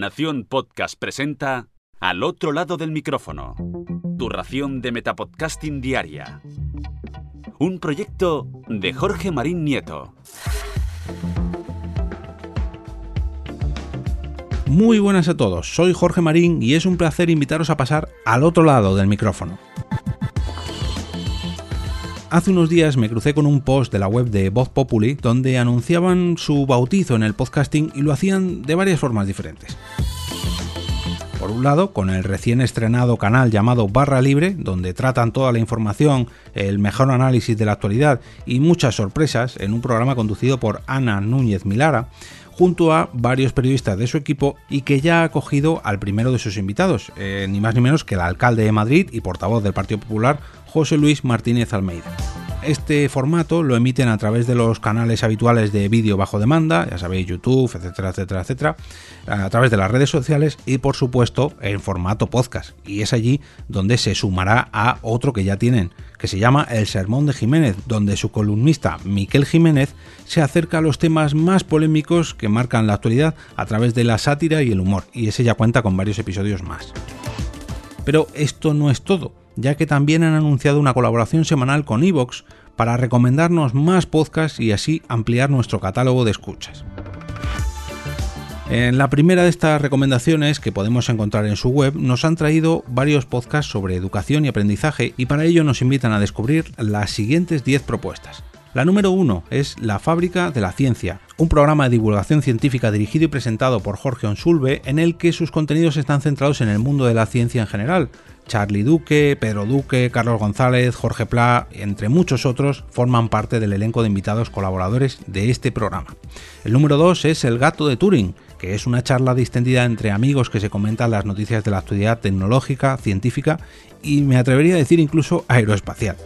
Nación Podcast presenta Al otro lado del micrófono. Tu ración de Metapodcasting Diaria. Un proyecto de Jorge Marín Nieto. Muy buenas a todos, soy Jorge Marín y es un placer invitaros a pasar al otro lado del micrófono. Hace unos días me crucé con un post de la web de Voz Populi donde anunciaban su bautizo en el podcasting y lo hacían de varias formas diferentes. Por un lado, con el recién estrenado canal llamado Barra Libre, donde tratan toda la información, el mejor análisis de la actualidad y muchas sorpresas en un programa conducido por Ana Núñez Milara, junto a varios periodistas de su equipo y que ya ha acogido al primero de sus invitados, eh, ni más ni menos que el alcalde de Madrid y portavoz del Partido Popular, José Luis Martínez Almeida. Este formato lo emiten a través de los canales habituales de vídeo bajo demanda, ya sabéis, YouTube, etcétera, etcétera, etcétera, a través de las redes sociales y por supuesto en formato podcast. Y es allí donde se sumará a otro que ya tienen, que se llama El Sermón de Jiménez, donde su columnista Miquel Jiménez se acerca a los temas más polémicos que marcan la actualidad a través de la sátira y el humor, y ese ya cuenta con varios episodios más. Pero esto no es todo ya que también han anunciado una colaboración semanal con Evox para recomendarnos más podcasts y así ampliar nuestro catálogo de escuchas. En la primera de estas recomendaciones que podemos encontrar en su web nos han traído varios podcasts sobre educación y aprendizaje y para ello nos invitan a descubrir las siguientes 10 propuestas. La número 1 es La Fábrica de la Ciencia, un programa de divulgación científica dirigido y presentado por Jorge Onsulve en el que sus contenidos están centrados en el mundo de la ciencia en general, Charlie Duque, Pedro Duque, Carlos González, Jorge Pla, entre muchos otros, forman parte del elenco de invitados colaboradores de este programa. El número 2 es El gato de Turing, que es una charla distendida entre amigos que se comentan las noticias de la actualidad tecnológica, científica y me atrevería a decir incluso aeroespacial.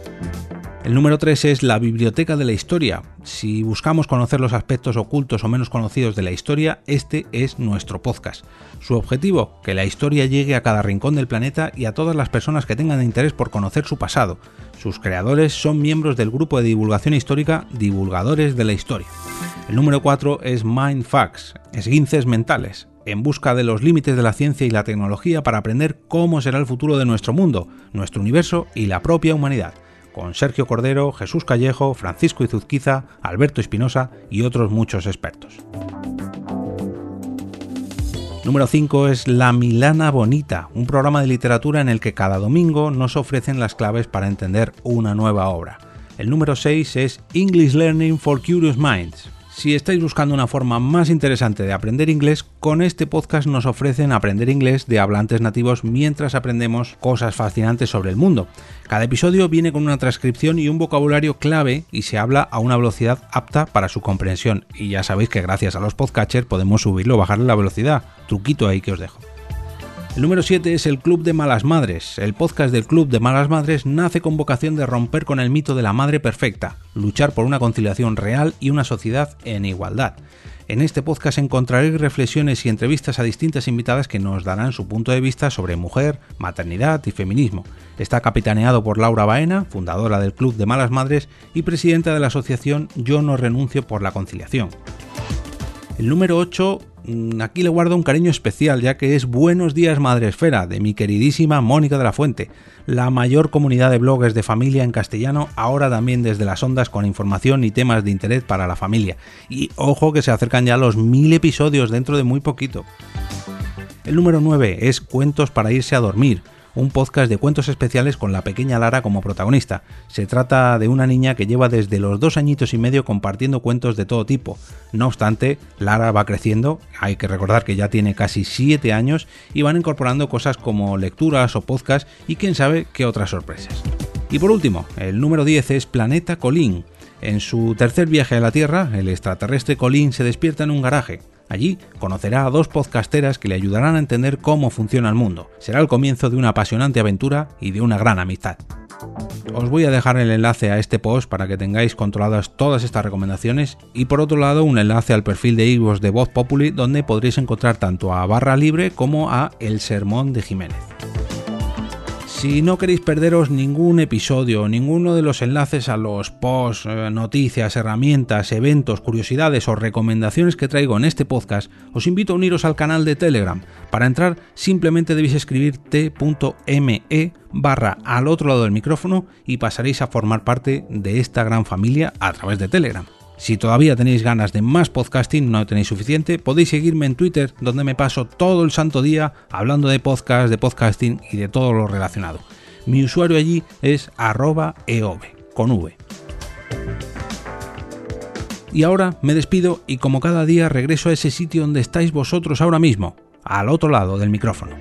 El número 3 es la Biblioteca de la Historia. Si buscamos conocer los aspectos ocultos o menos conocidos de la historia, este es nuestro podcast. Su objetivo, que la historia llegue a cada rincón del planeta y a todas las personas que tengan interés por conocer su pasado. Sus creadores son miembros del grupo de divulgación histórica Divulgadores de la Historia. El número 4 es Mindfax, esguinces mentales, en busca de los límites de la ciencia y la tecnología para aprender cómo será el futuro de nuestro mundo, nuestro universo y la propia humanidad con Sergio Cordero, Jesús Callejo, Francisco Izuzquiza, Alberto Espinosa y otros muchos expertos. Número 5 es La Milana Bonita, un programa de literatura en el que cada domingo nos ofrecen las claves para entender una nueva obra. El número 6 es English Learning for Curious Minds, si estáis buscando una forma más interesante de aprender inglés, con este podcast nos ofrecen aprender inglés de hablantes nativos mientras aprendemos cosas fascinantes sobre el mundo. Cada episodio viene con una transcripción y un vocabulario clave y se habla a una velocidad apta para su comprensión. Y ya sabéis que gracias a los podcatchers podemos subirlo o bajarle la velocidad. Truquito ahí que os dejo. El número 7 es el Club de Malas Madres. El podcast del Club de Malas Madres nace con vocación de romper con el mito de la madre perfecta, luchar por una conciliación real y una sociedad en igualdad. En este podcast encontraréis reflexiones y entrevistas a distintas invitadas que nos darán su punto de vista sobre mujer, maternidad y feminismo. Está capitaneado por Laura Baena, fundadora del Club de Malas Madres y presidenta de la asociación Yo no renuncio por la conciliación. El número 8 Mm, aquí le guardo un cariño especial, ya que es Buenos días Madre Esfera, de mi queridísima Mónica de la Fuente, la mayor comunidad de bloggers de familia en castellano, ahora también desde las ondas con información y temas de interés para la familia. Y ojo que se acercan ya los mil episodios dentro de muy poquito. El número 9 es Cuentos para irse a dormir, un podcast de cuentos especiales con la pequeña Lara como protagonista. Se trata de una niña que lleva desde los dos añitos y medio compartiendo cuentos de todo tipo. No obstante, Lara va creciendo, hay que recordar que ya tiene casi 7 años y van incorporando cosas como lecturas o podcasts y quién sabe qué otras sorpresas. Y por último, el número 10 es Planeta Colín. En su tercer viaje a la Tierra, el extraterrestre Colin se despierta en un garaje. Allí conocerá a dos podcasteras que le ayudarán a entender cómo funciona el mundo. Será el comienzo de una apasionante aventura y de una gran amistad. Os voy a dejar el enlace a este post para que tengáis controladas todas estas recomendaciones y por otro lado un enlace al perfil de Ivos de Voz Populi donde podréis encontrar tanto a Barra Libre como a El Sermón de Jiménez. Si no queréis perderos ningún episodio, ninguno de los enlaces a los posts, eh, noticias, herramientas, eventos, curiosidades o recomendaciones que traigo en este podcast, os invito a uniros al canal de Telegram. Para entrar simplemente debéis escribir t.me barra al otro lado del micrófono y pasaréis a formar parte de esta gran familia a través de Telegram. Si todavía tenéis ganas de más podcasting, no tenéis suficiente, podéis seguirme en Twitter, donde me paso todo el santo día hablando de podcast, de podcasting y de todo lo relacionado. Mi usuario allí es arroba eove, con V. Y ahora me despido y como cada día regreso a ese sitio donde estáis vosotros ahora mismo, al otro lado del micrófono.